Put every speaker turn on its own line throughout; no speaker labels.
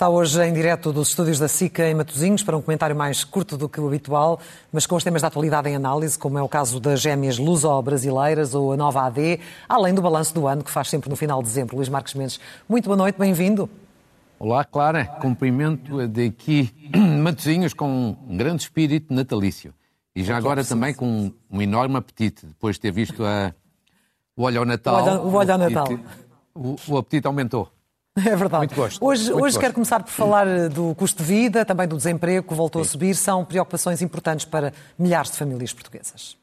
Está hoje em direto dos estúdios da SICA em Matosinhos para um comentário mais curto do que o habitual, mas com os temas da atualidade em análise, como é o caso das gêmeas luso-brasileiras ou a nova AD, além do balanço do ano que faz sempre no final de dezembro. Luís Marques Mendes, muito boa noite, bem-vindo.
Olá, Clara. Cumprimento daqui Matosinhos com um grande espírito natalício. E já agora também com um enorme apetite, depois de ter visto a... o olho ao Natal.
O olho, o olho ao Natal.
O, o apetite aumentou.
É verdade.
Muito gosto.
Hoje,
Muito
hoje
gosto.
quero começar por falar do custo de vida, também do desemprego que voltou a subir. São preocupações importantes para milhares de famílias portuguesas.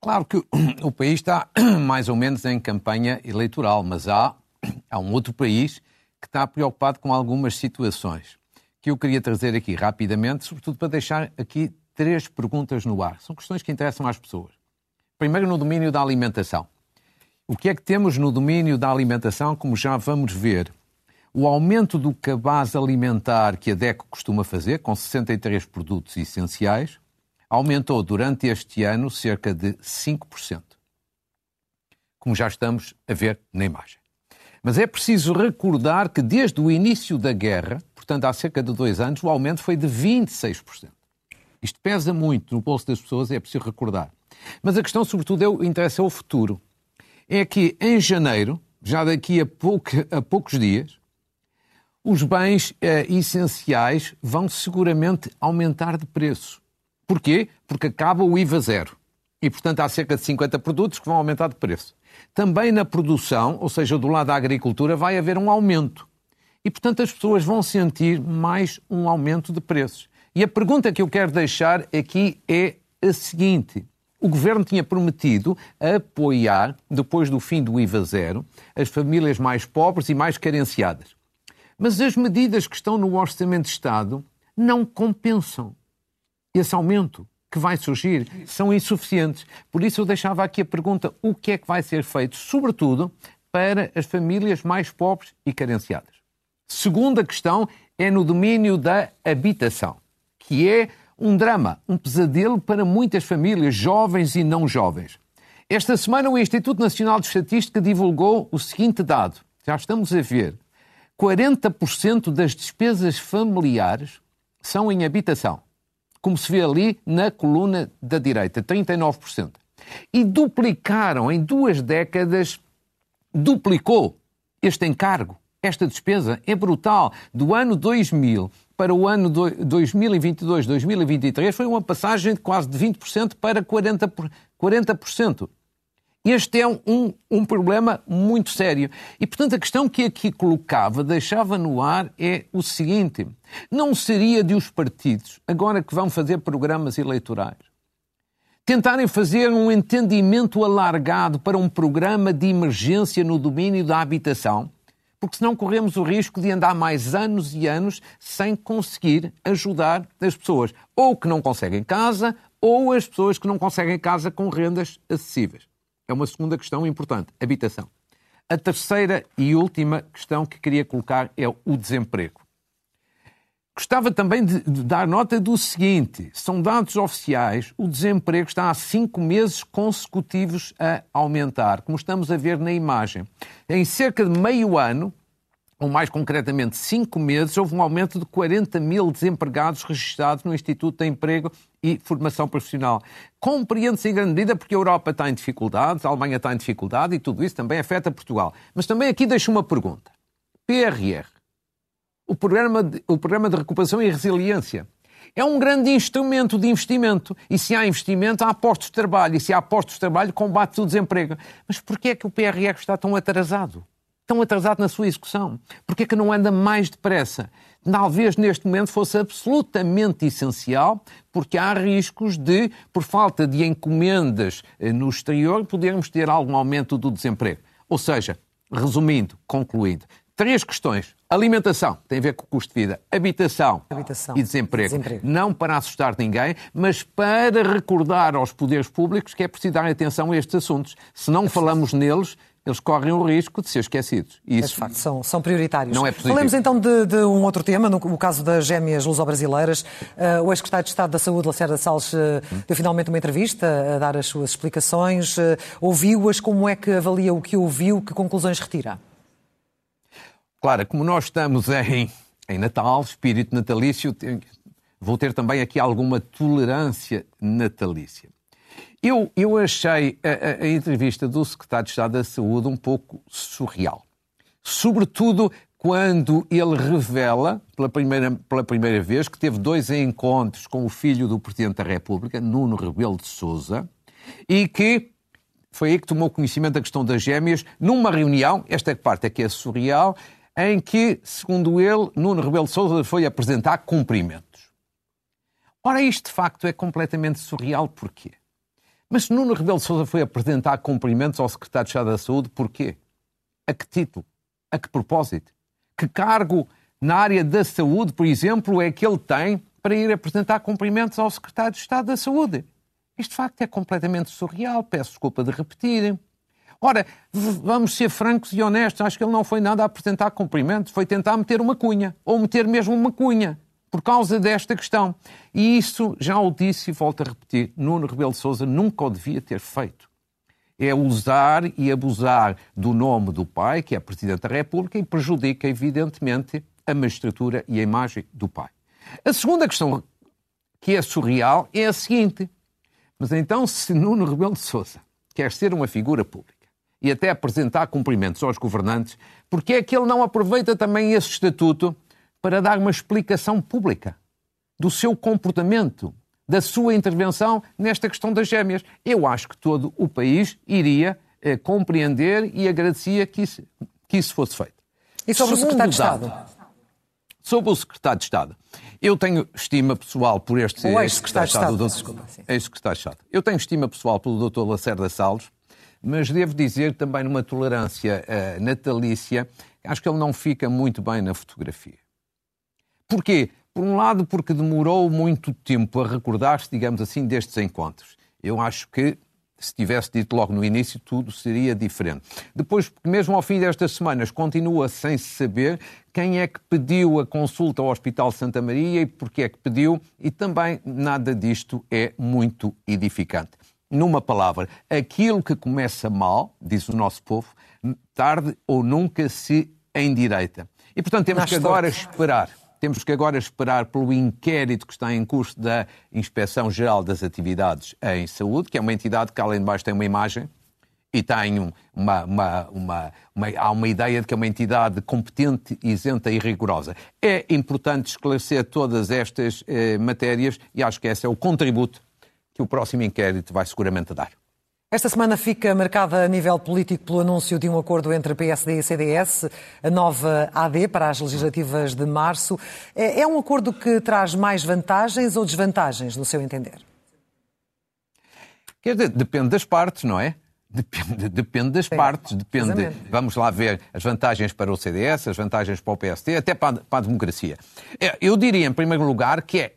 Claro que o país está mais ou menos em campanha eleitoral, mas há, há um outro país que está preocupado com algumas situações que eu queria trazer aqui rapidamente, sobretudo para deixar aqui três perguntas no ar. São questões que interessam às pessoas. Primeiro, no domínio da alimentação. O que é que temos no domínio da alimentação, como já vamos ver? O aumento do cabaz alimentar que a DECO costuma fazer, com 63 produtos essenciais, aumentou durante este ano cerca de 5%. Como já estamos a ver na imagem. Mas é preciso recordar que desde o início da guerra, portanto há cerca de dois anos, o aumento foi de 26%. Isto pesa muito no bolso das pessoas, é preciso recordar. Mas a questão, sobretudo, é o interesse é o futuro. É que em janeiro, já daqui a, pouco, a poucos dias, os bens eh, essenciais vão seguramente aumentar de preço. Porquê? Porque acaba o IVA zero. E, portanto, há cerca de 50 produtos que vão aumentar de preço. Também na produção, ou seja, do lado da agricultura, vai haver um aumento. E, portanto, as pessoas vão sentir mais um aumento de preços. E a pergunta que eu quero deixar aqui é a seguinte: o governo tinha prometido apoiar, depois do fim do IVA zero, as famílias mais pobres e mais carenciadas. Mas as medidas que estão no Orçamento de Estado não compensam esse aumento que vai surgir, são insuficientes. Por isso eu deixava aqui a pergunta: o que é que vai ser feito, sobretudo para as famílias mais pobres e carenciadas? Segunda questão é no domínio da habitação, que é um drama, um pesadelo para muitas famílias, jovens e não jovens. Esta semana o Instituto Nacional de Estatística divulgou o seguinte dado: já estamos a ver, 40% das despesas familiares são em habitação, como se vê ali na coluna da direita, 39%. E duplicaram em duas décadas, duplicou este encargo, esta despesa, é brutal. Do ano 2000 para o ano 2022-2023 foi uma passagem de quase de 20% para 40%. 40%. Este é um, um, problema muito sério. E, portanto, a questão que aqui colocava, deixava no ar, é o seguinte: não seria de os partidos, agora que vão fazer programas eleitorais, tentarem fazer um entendimento alargado para um programa de emergência no domínio da habitação? Porque senão corremos o risco de andar mais anos e anos sem conseguir ajudar as pessoas, ou que não conseguem casa, ou as pessoas que não conseguem casa com rendas acessíveis. É uma segunda questão importante, habitação. A terceira e última questão que queria colocar é o desemprego. Gostava também de, de, dar nota do seguinte: são dados oficiais, o desemprego está há cinco meses consecutivos a aumentar, como estamos a ver na imagem. Em cerca de meio ano, ou mais concretamente cinco meses, houve um aumento de 40 mil desempregados registrados no Instituto de Emprego e Formação Profissional. Compreende-se em grande medida porque a Europa está em dificuldades, a Alemanha está em dificuldade e tudo isso também afeta Portugal. Mas também aqui deixo uma pergunta. PRR, o programa de, o programa de recuperação e resiliência, é um grande instrumento de investimento. E se há investimento, há postos de trabalho. E se há postos de trabalho, combate o desemprego. Mas porquê é que o PRR está tão atrasado? tão atrasado na sua execução? Porquê é que não anda mais depressa? Talvez neste momento fosse absolutamente essencial, porque há riscos de, por falta de encomendas eh, no exterior, podermos ter algum aumento do desemprego. Ou seja, resumindo, concluindo, três questões. Alimentação, tem a ver com o custo de vida. Habitação,
Habitação
e desemprego.
desemprego.
Não para assustar ninguém, mas para recordar aos poderes públicos que é preciso dar atenção a estes assuntos. Se não falamos neles, eles correm o risco de ser esquecidos. E
É,
isso
de facto, são, são prioritários.
Não é positivo.
Falemos então de, de um outro tema, no, o caso das gêmeas luso-brasileiras. Uh, o ex-secretário de Estado da Saúde, Lacerda Salles, uh, deu finalmente uma entrevista a dar as suas explicações. Uh, ouviu-as, como é que avalia o que ouviu, que conclusões retira?
Claro, como nós estamos em, em Natal, espírito natalício, vou ter também aqui alguma tolerância natalícia. Eu, eu achei a, a- entrevista do secretário de Estado da Saúde um pouco surreal. Sobretudo quando ele revela, pela primeira, pela primeira vez, que teve dois encontros com o filho do Presidente da República, Nuno Rebelo de Sousa, e que foi aí que tomou conhecimento da questão das gêmeas, numa reunião, esta parte aqui é surreal, em que, segundo ele, Nuno Rebelo de Sousa foi apresentar cumprimentos. Ora, isto de facto é completamente surreal, porquê? Mas se Nuno Rebelo de Sousa foi apresentar cumprimentos ao secretário de Estado da Saúde, porquê? A que título? A que propósito? Que cargo na área da saúde, por exemplo, é que ele tem para ir apresentar cumprimentos ao secretário de Estado da Saúde? Isto de facto é completamente surreal, peço desculpa de repetir. Ora, vamos ser francos e honestos, acho que ele não foi nada a apresentar cumprimentos, foi tentar meter uma cunha, ou meter mesmo uma cunha, por causa desta questão. E isso, já o disse e volto a repetir, Nuno Rebelo de Sousa nunca o devia ter feito. É usar e abusar do nome do pai, que é Presidente da República, e prejudica, evidentemente, a magistratura e a imagem do pai. A segunda questão, que é surreal, é a seguinte. Mas então, se Nuno Rebelo de Sousa quer ser uma figura pública e até apresentar cumprimentos aos governantes, porque é que ele não aproveita também esse estatuto para dar uma explicação pública do seu comportamento, da sua intervenção nesta questão das gêmeas? Eu acho que todo o país iria eh, compreender e agradecia que isso, que isso fosse feito.
E sobre o
Segundo
secretário de
dado,
Estado?
Sobre o secretário de Estado. Eu tenho estima pessoal por este
O ex-secretário de Estado.
Ex-secretário de Estado. Eu tenho estima pessoal pelo Dr. Lacerda Salles, mas devo dizer também numa tolerância eh, natalícia, acho que ele não fica muito bem na fotografia. Porquê? Por um lado, porque demorou muito tempo a recordar-se, digamos assim, destes encontros. Eu acho que, se tivesse dito logo no início, tudo seria diferente. Depois, mesmo ao fim destas semanas, continua sem se saber quem é que pediu a consulta ao Hospital Santa Maria e porque é que pediu, e também nada disto é muito edificante. Numa palavra, aquilo que começa mal, diz o nosso povo, tarde ou nunca se endireita. E, portanto, temos que agora esperar. Temos que agora esperar pelo inquérito que está em curso da Inspeção Geral das Atividades em Saúde, que é uma entidade que, além de mais, tem uma imagem e tem um- uma, uma, uma, uma- há uma ideia de que é uma entidade competente, isenta e rigorosa. É importante esclarecer todas estas eh, matérias e acho que esse é o contributo que o próximo inquérito vai seguramente dar.
Esta semana fica marcada a nível político pelo anúncio de um acordo entre PSD e CDS, a nova AD para as legislativas de março. É é um acordo que traz mais vantagens ou desvantagens, no seu entender?
Quer dizer, depende das partes, não é? Depende, depende das partes, depende. Vamos lá ver as vantagens para o CDS, as vantagens para o PSD, até para a, para a democracia. É, Eu diria, em primeiro lugar, que é,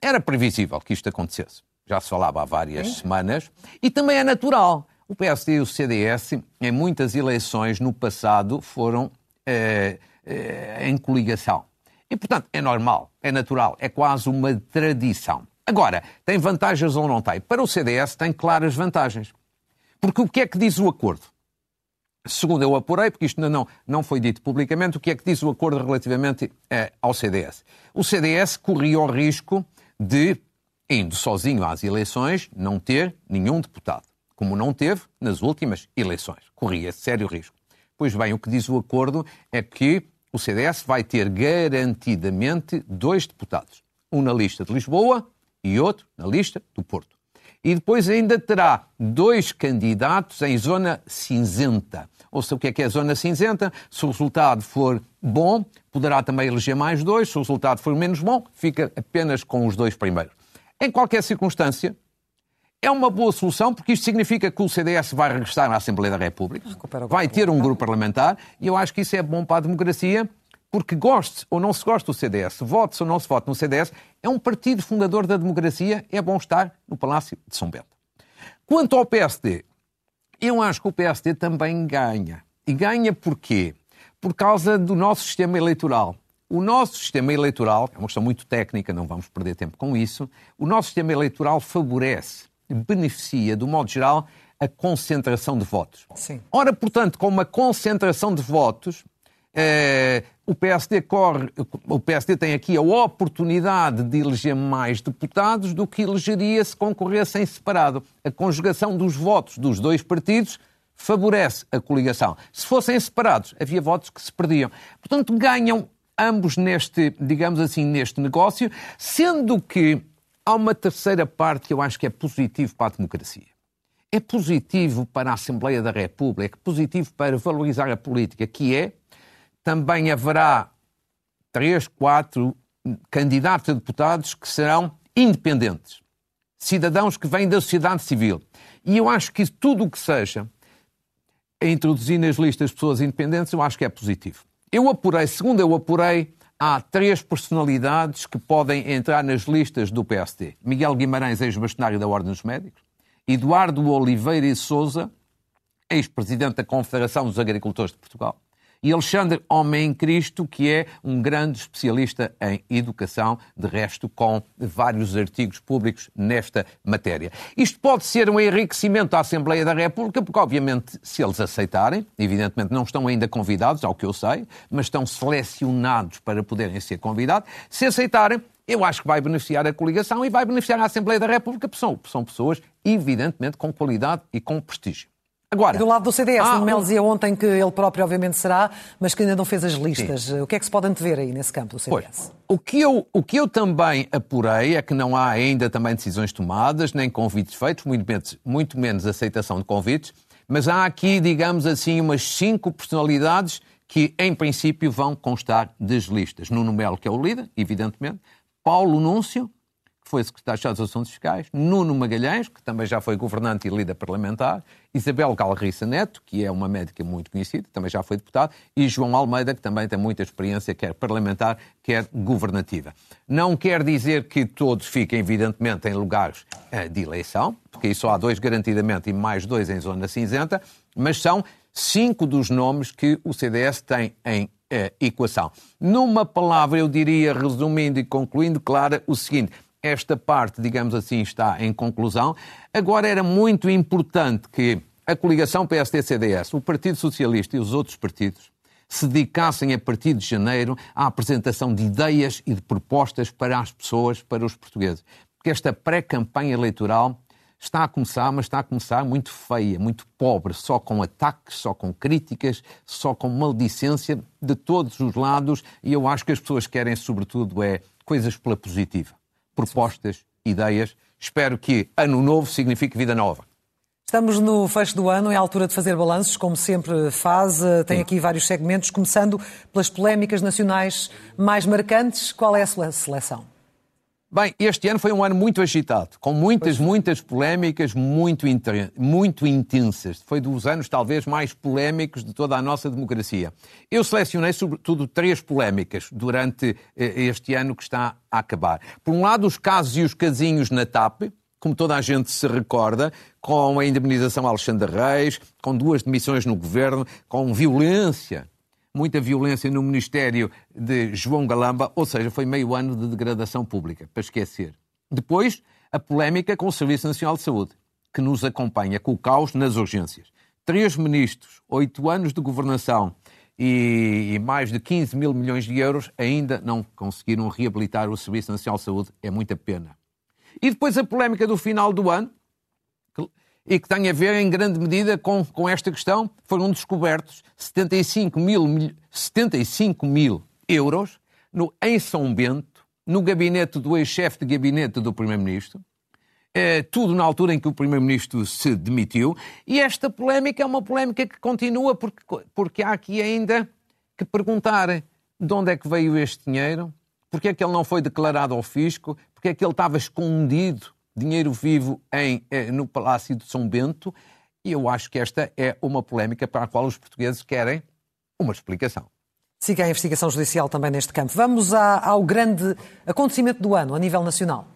era previsível que isto acontecesse. Já se falava há várias semanas. E também é natural. O PSD e o CDS, em muitas eleições no passado, foram eh, eh, em coligação. E, portanto, é normal, é natural, é quase uma tradição. Agora, tem vantagens ou não tem? Para o CDS, tem claras vantagens. Porque o que é que diz o acordo? Segundo eu apurei, porque isto ainda não, não foi dito publicamente, o que é que diz o acordo relativamente eh, ao CDS? O CDS corria o risco de, indo sozinho às eleições, não ter nenhum deputado, como não teve nas últimas eleições. Corria sério risco. Pois bem, o que diz o acordo é que o CDS vai ter garantidamente dois deputados, um na lista de Lisboa e outro na lista do Porto. E depois ainda terá dois candidatos em zona cinzenta. Ou seja, o que é que é zona cinzenta? Se o resultado for bom, poderá também eleger mais dois. Se o resultado for menos bom, fica apenas com os dois primeiros. Em qualquer circunstância, é uma boa solução porque isto significa que o CDS vai regressar à Assembleia da República, vai ter um grupo parlamentar e eu acho que isso é bom para a democracia porque goste ou não se goste do CDS, vote ou não se vote no CDS, é um partido fundador da democracia, é bom estar no Palácio de São Bento. Quanto ao PSD, eu acho que o PSD também ganha. E ganha porquê? Por causa do nosso sistema eleitoral. O nosso sistema eleitoral, é uma questão muito técnica, não vamos perder tempo com isso, o nosso sistema eleitoral favorece beneficia, do modo geral, a concentração de votos.
Sim.
Ora, portanto, com uma concentração de votos, eh, o, PSD corre, o PSD tem aqui a oportunidade de eleger mais deputados do que elegeria se concorressem separado. A conjugação dos votos dos dois partidos favorece a coligação. Se fossem separados, havia votos que se perdiam. Portanto, ganham ambos neste, digamos assim, neste negócio, sendo que Há uma terceira parte que eu acho que é positivo para a democracia. É positivo para a Assembleia da República, é positivo para valorizar a política, que é também haverá três, quatro candidatos a deputados que serão independentes, cidadãos que vêm da sociedade civil. E eu acho que tudo o que seja introduzir nas listas pessoas independentes, eu acho que é positivo. Eu apurei, segundo eu apurei, há três personalidades que podem entrar nas listas do PSD. Miguel Guimarães, ex-bastonário da Ordem dos Médicos, Eduardo Oliveira e Souza, ex-presidente da Confederação dos Agricultores de Portugal, e Alexandre Homem Cristo, que é um grande especialista em educação, de resto, com vários artigos públicos nesta matéria. Isto pode ser um enriquecimento à Assembleia da República, porque, obviamente, se eles aceitarem, evidentemente não estão ainda convidados, ao que eu sei, mas estão selecionados para poderem ser convidados, se aceitarem, eu acho que vai beneficiar a coligação e vai beneficiar a Assembleia da República, porque são, são pessoas, evidentemente, com qualidade e com prestígio.
Agora, do lado do CDS, ah, dizia ontem que ele próprio obviamente será, mas que ainda não fez as listas. Sim. O que é que se pode antever aí nesse campo do CDS?
Pois, o, que eu, o que eu também apurei é que não há ainda também decisões tomadas, nem convites feitos, muito menos, muito menos aceitação de convites, mas há aqui, digamos assim, umas cinco personalidades que, em princípio, vão constar das listas. Nuno Melo, que é o líder, evidentemente, Paulo Núncio, foi secretário de Assuntos Fiscais, Nuno Magalhães, que também já foi governante e líder parlamentar, Isabel Galriça Neto, que é uma médica muito conhecida, também já foi deputado, e João Almeida, que também tem muita experiência, quer parlamentar, quer governativa. Não quer dizer que todos fiquem, evidentemente, em lugares uh, de eleição, porque aí só há dois garantidamente e mais dois em zona cinzenta, mas são cinco dos nomes que o CDS tem em uh, equação. Numa palavra, eu diria, resumindo e concluindo, Clara, o seguinte: esta parte, digamos assim, está em conclusão. Agora era muito importante que a coligação PSD-CDS, o Partido Socialista e os outros partidos se dedicassem a partir de janeiro à apresentação de ideias e de propostas para as pessoas, para os portugueses. Porque esta pré-campanha eleitoral está a começar, mas está a começar muito feia, muito pobre, só com ataques, só com críticas, só com maldicência de todos os lados, e eu acho que as pessoas querem, sobretudo, é coisas pela positiva propostas, ideias. Espero que ano novo signifique vida nova.
Estamos no fecho do ano, é a altura de fazer balanços, como sempre faz. Tem Sim. aqui vários segmentos, começando pelas polémicas nacionais mais marcantes. Qual é a sua seleção?
Bem, este ano foi um ano muito agitado, com muitas, muitas polémicas muito, muito intensas. Foi dos anos talvez mais polémicos de toda a nossa democracia. Eu selecionei sobretudo três polémicas durante eh, este ano que está a acabar. Por um lado, os casos e os casinhos na TAP, como toda a gente se recorda, com a indemnização a Alexandre Reis, com duas demissões no governo, com violência muita violência no Ministério de João Galamba, ou seja, foi meio ano de degradação pública, para esquecer. Depois, a polémica com o Serviço Nacional de Saúde, que nos acompanha com o caos nas urgências. Três ministros, oito anos de governação e, mais de 15 mil milhões de euros ainda não conseguiram reabilitar o Serviço Nacional de Saúde. É muita pena. E depois a polémica do final do ano, e que tem a ver em grande medida com, com esta questão. Foram descobertos 75 mil, 75 mil euros no, em São Bento, no gabinete do ex-chefe de gabinete do Primeiro-Ministro, eh, tudo na altura em que o Primeiro-Ministro se demitiu, e esta polémica é uma polémica que continua porque, porque há aqui ainda que perguntar de onde é que veio este dinheiro, porque é que ele não foi declarado ao fisco, porque é que ele estava escondido, dinheiro vivo, em, eh, no Palácio de São Bento, e eu acho que esta é uma polémica para a qual os portugueses querem uma explicação.
Siga a investigação judicial também neste campo. Vamos ao grande acontecimento do ano, a nível nacional.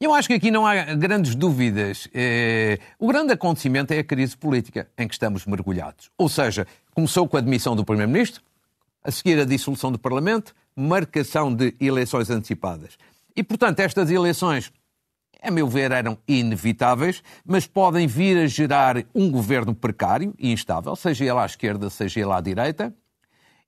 Eu acho que aqui não há grandes dúvidas. É... O grande acontecimento é a crise política em que estamos mergulhados. Ou seja, começou com a demissão do Primeiro-Ministro, a seguir a dissolução do Parlamento, marcação de eleições antecipadas. E, portanto, estas eleições, a meu ver, eram inevitáveis, mas podem vir a gerar um governo precário e instável, seja ele à esquerda, seja ele à direita.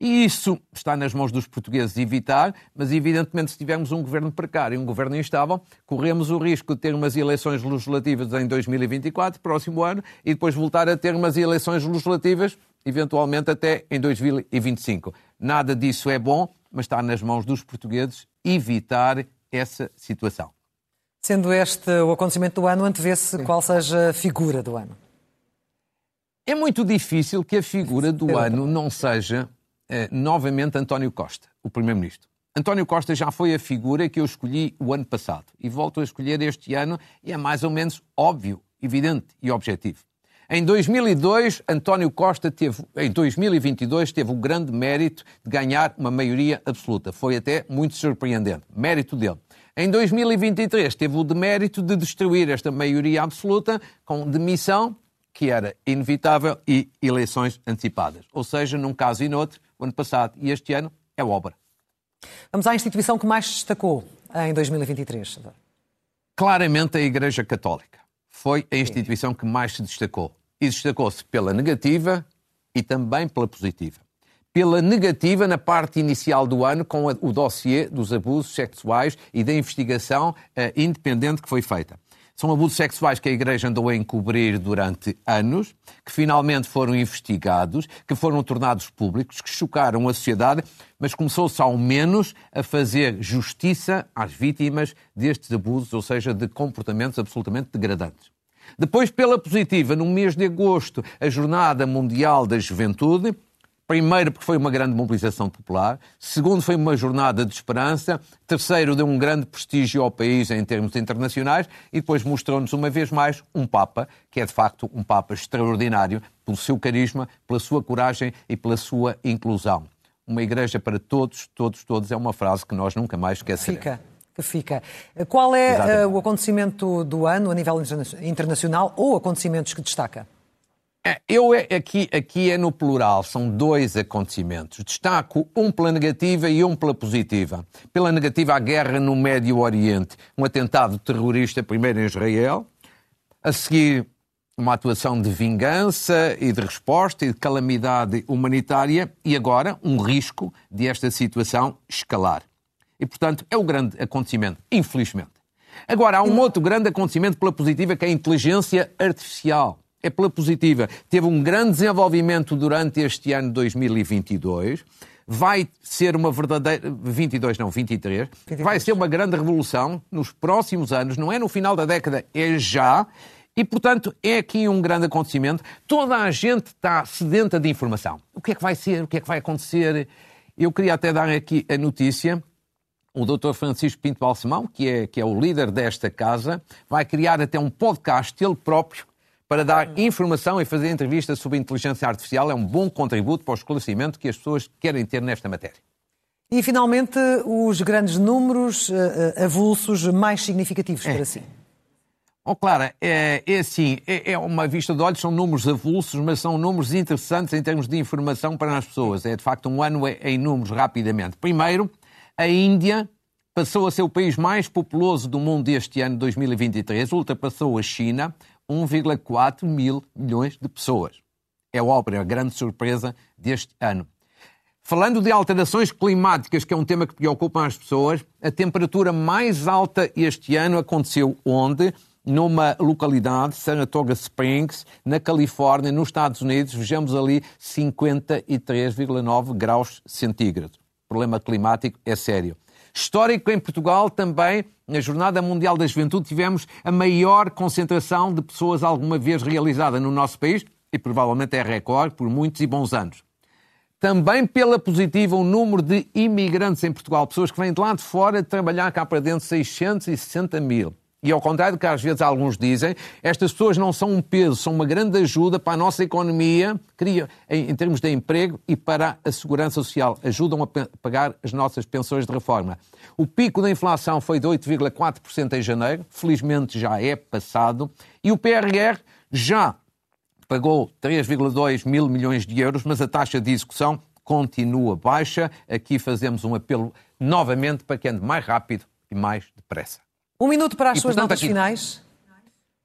E isso está nas mãos dos portugueses evitar, mas evidentemente se tivermos um governo precário, um governo instável, corremos o risco de ter umas eleições legislativas em 2024, próximo ano, e depois voltar a ter umas eleições legislativas, eventualmente até em 2025. Nada disso é bom, mas está nas mãos dos portugueses evitar essa situação.
Sendo este o acontecimento do ano, antevê-se qual seja a figura do ano?
É muito difícil que a figura do ano não seja eh, novamente António Costa, o Primeiro-Ministro. António Costa já foi a figura que eu escolhi o ano passado e volto a escolher este ano e é mais ou menos óbvio, evidente e objetivo. Em 2002, António Costa teve, em 2022, teve o grande mérito de ganhar uma maioria absoluta. Foi até muito surpreendente. Mérito dele. Em 2023, teve o demérito de destruir esta maioria absoluta com demissão, que era inevitável, e eleições antecipadas. Ou seja, num caso e noutro, o ano passado e este ano é obra.
Vamos à instituição que mais destacou em 2023.
Claramente a Igreja Católica. Foi a instituição que mais se destacou. E destacou-se pela negativa e também pela positiva. Pela negativa na parte inicial do ano, com o dossiê dos abusos sexuais e da investigação uh, independente que foi feita. São abusos sexuais que a Igreja andou a encobrir durante anos, que finalmente foram investigados, que foram tornados públicos, que chocaram a sociedade, mas começou-se ao menos a fazer justiça às vítimas destes abusos, ou seja, de comportamentos absolutamente degradantes. Depois, pela positiva, no mês de agosto, a Jornada Mundial da Juventude, Primeiro, porque foi uma grande mobilização popular. Segundo, foi uma jornada de esperança. Terceiro, deu um grande prestígio ao país em termos internacionais. E depois mostrou-nos uma vez mais um Papa, que é de facto um Papa extraordinário pelo seu carisma, pela sua coragem e pela sua inclusão. Uma igreja para todos, todos, todos é uma frase que nós nunca mais esqueceremos.
Fica que fica. Qual é uh, o acontecimento do ano a nível internacional ou acontecimentos que destaca?
É, eu é, aqui, aqui é no plural, são dois acontecimentos. Destaco um pela negativa e um pela positiva. Pela negativa, a guerra no Médio Oriente, um atentado terrorista primeiro em Israel, a seguir uma atuação de vingança e de resposta e de calamidade humanitária e agora um risco de esta situação escalar. E, portanto, é o grande acontecimento, infelizmente. Agora, há um outro grande acontecimento pela positiva que é a inteligência artificial é pela positiva. Teve um grande desenvolvimento durante este ano 2022. Vai ser uma verdadeira. 22, não, 23. 23. Vai ser uma grande revolução nos próximos anos. Não é no final da década, é já. E, portanto, é aqui um grande acontecimento. Toda a gente está sedenta de informação. O que é que vai ser? O que é que vai acontecer? Eu queria até dar aqui a notícia. O Dr. Francisco Pinto Balsemão, que é, que é o líder desta casa, vai criar até um podcast ele próprio para dar informação e fazer entrevistas sobre inteligência artificial é um bom contributo para o esclarecimento que as pessoas querem ter nesta matéria.
E, finalmente, os grandes números uh, avulsos mais significativos é. para si.
Oh, Clara, é, é assim, é, é, uma vista de olhos, são números avulsos, mas são números interessantes em termos de informação para as pessoas. É, de facto, um ano em números, rapidamente. Primeiro, a Índia passou a ser o país mais populoso do mundo este ano, 2023, ultrapassou a China, 1,4 mil milhões de pessoas. É óbvio, é a grande surpresa deste ano. Falando de alterações climáticas, que é um tema que preocupa as pessoas, a temperatura mais alta este ano aconteceu onde? Numa localidade, Saratoga Springs, na Califórnia, nos Estados Unidos, vejamos ali 53,9 graus centígrados. O problema climático é sério. Histórico em Portugal também, na Jornada Mundial da Juventude, tivemos a maior concentração de pessoas alguma vez realizada no nosso país e provavelmente é recorde por muitos e bons anos. Também pela positiva, o número de imigrantes em Portugal, pessoas que vêm de lá de fora trabalhar cá para dentro, 660 mil. E ao contrário do que às vezes alguns dizem, estas pessoas não são um peso, são uma grande ajuda para a nossa economia, em termos de emprego e para a segurança social. Ajudam a pagar as nossas pensões de reforma. O pico da inflação foi de 8,4% em janeiro, felizmente já é passado, e o PRR já pagou 3,2 mil milhões de euros, mas a taxa de execução continua baixa. Aqui fazemos um apelo novamente para que ande mais rápido e mais depressa.
Um minuto para as e, suas portanto, notas aqui, finais.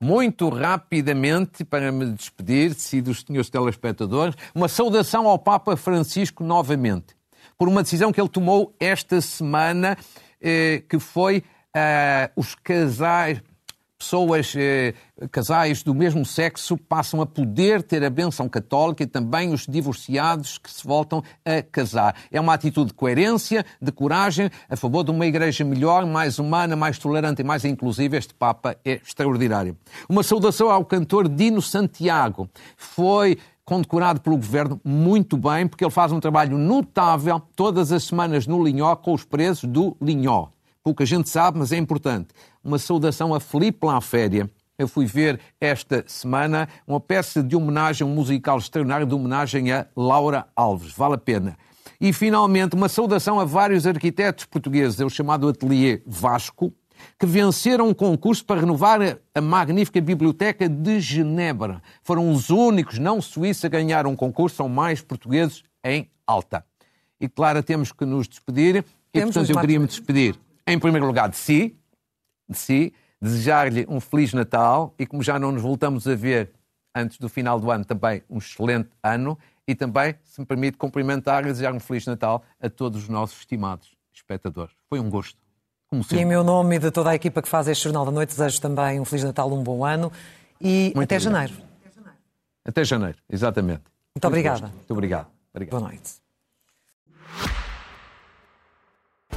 Muito rapidamente, para me despedir e dos senhores telespectadores, uma saudação ao Papa Francisco novamente, por uma decisão que ele tomou esta semana, eh, que foi eh, os casais, pessoas, eh, casais do mesmo sexo passam a poder ter a benção católica e também os divorciados que se voltam a casar. É uma atitude de coerência, de coragem, a favor de uma igreja melhor, mais humana, mais tolerante e mais inclusiva. Este Papa é extraordinário. Uma saudação ao cantor Dino Santiago. Foi condecorado pelo governo muito bem, porque ele faz um trabalho notável todas as semanas no Linhó com os presos do Linhó pouca gente sabe, mas é importante. Uma saudação a Felipe Lanféria. Eu fui ver esta semana uma peça de homenagem, um musical extraordinário de homenagem a Laura Alves. Vale a pena. E, finalmente, uma saudação a vários arquitetos portugueses, é o chamado Atelier Vasco, que venceram um concurso para renovar a magnífica Biblioteca de Genebra. Foram os únicos não suíços a ganhar um concurso, são mais portugueses em alta. E, claro, temos que nos despedir. Temos e, portanto, eu queria me despedir em primeiro lugar, de si, de si, desejar-lhe um Feliz Natal e, como já não nos voltamos a ver antes do final do ano, também um excelente ano e também, se me permite, cumprimentar e desejar um Feliz Natal a todos os nossos estimados espectadores. Foi um gosto.
Como sempre. E em meu nome e de toda a equipa que faz este Jornal da Noite, desejo também um Feliz Natal, um bom ano e Muito até obrigado. janeiro.
Até janeiro, exatamente.
Muito, Muito obrigada.
Muito obrigado. obrigado.
Boa noite.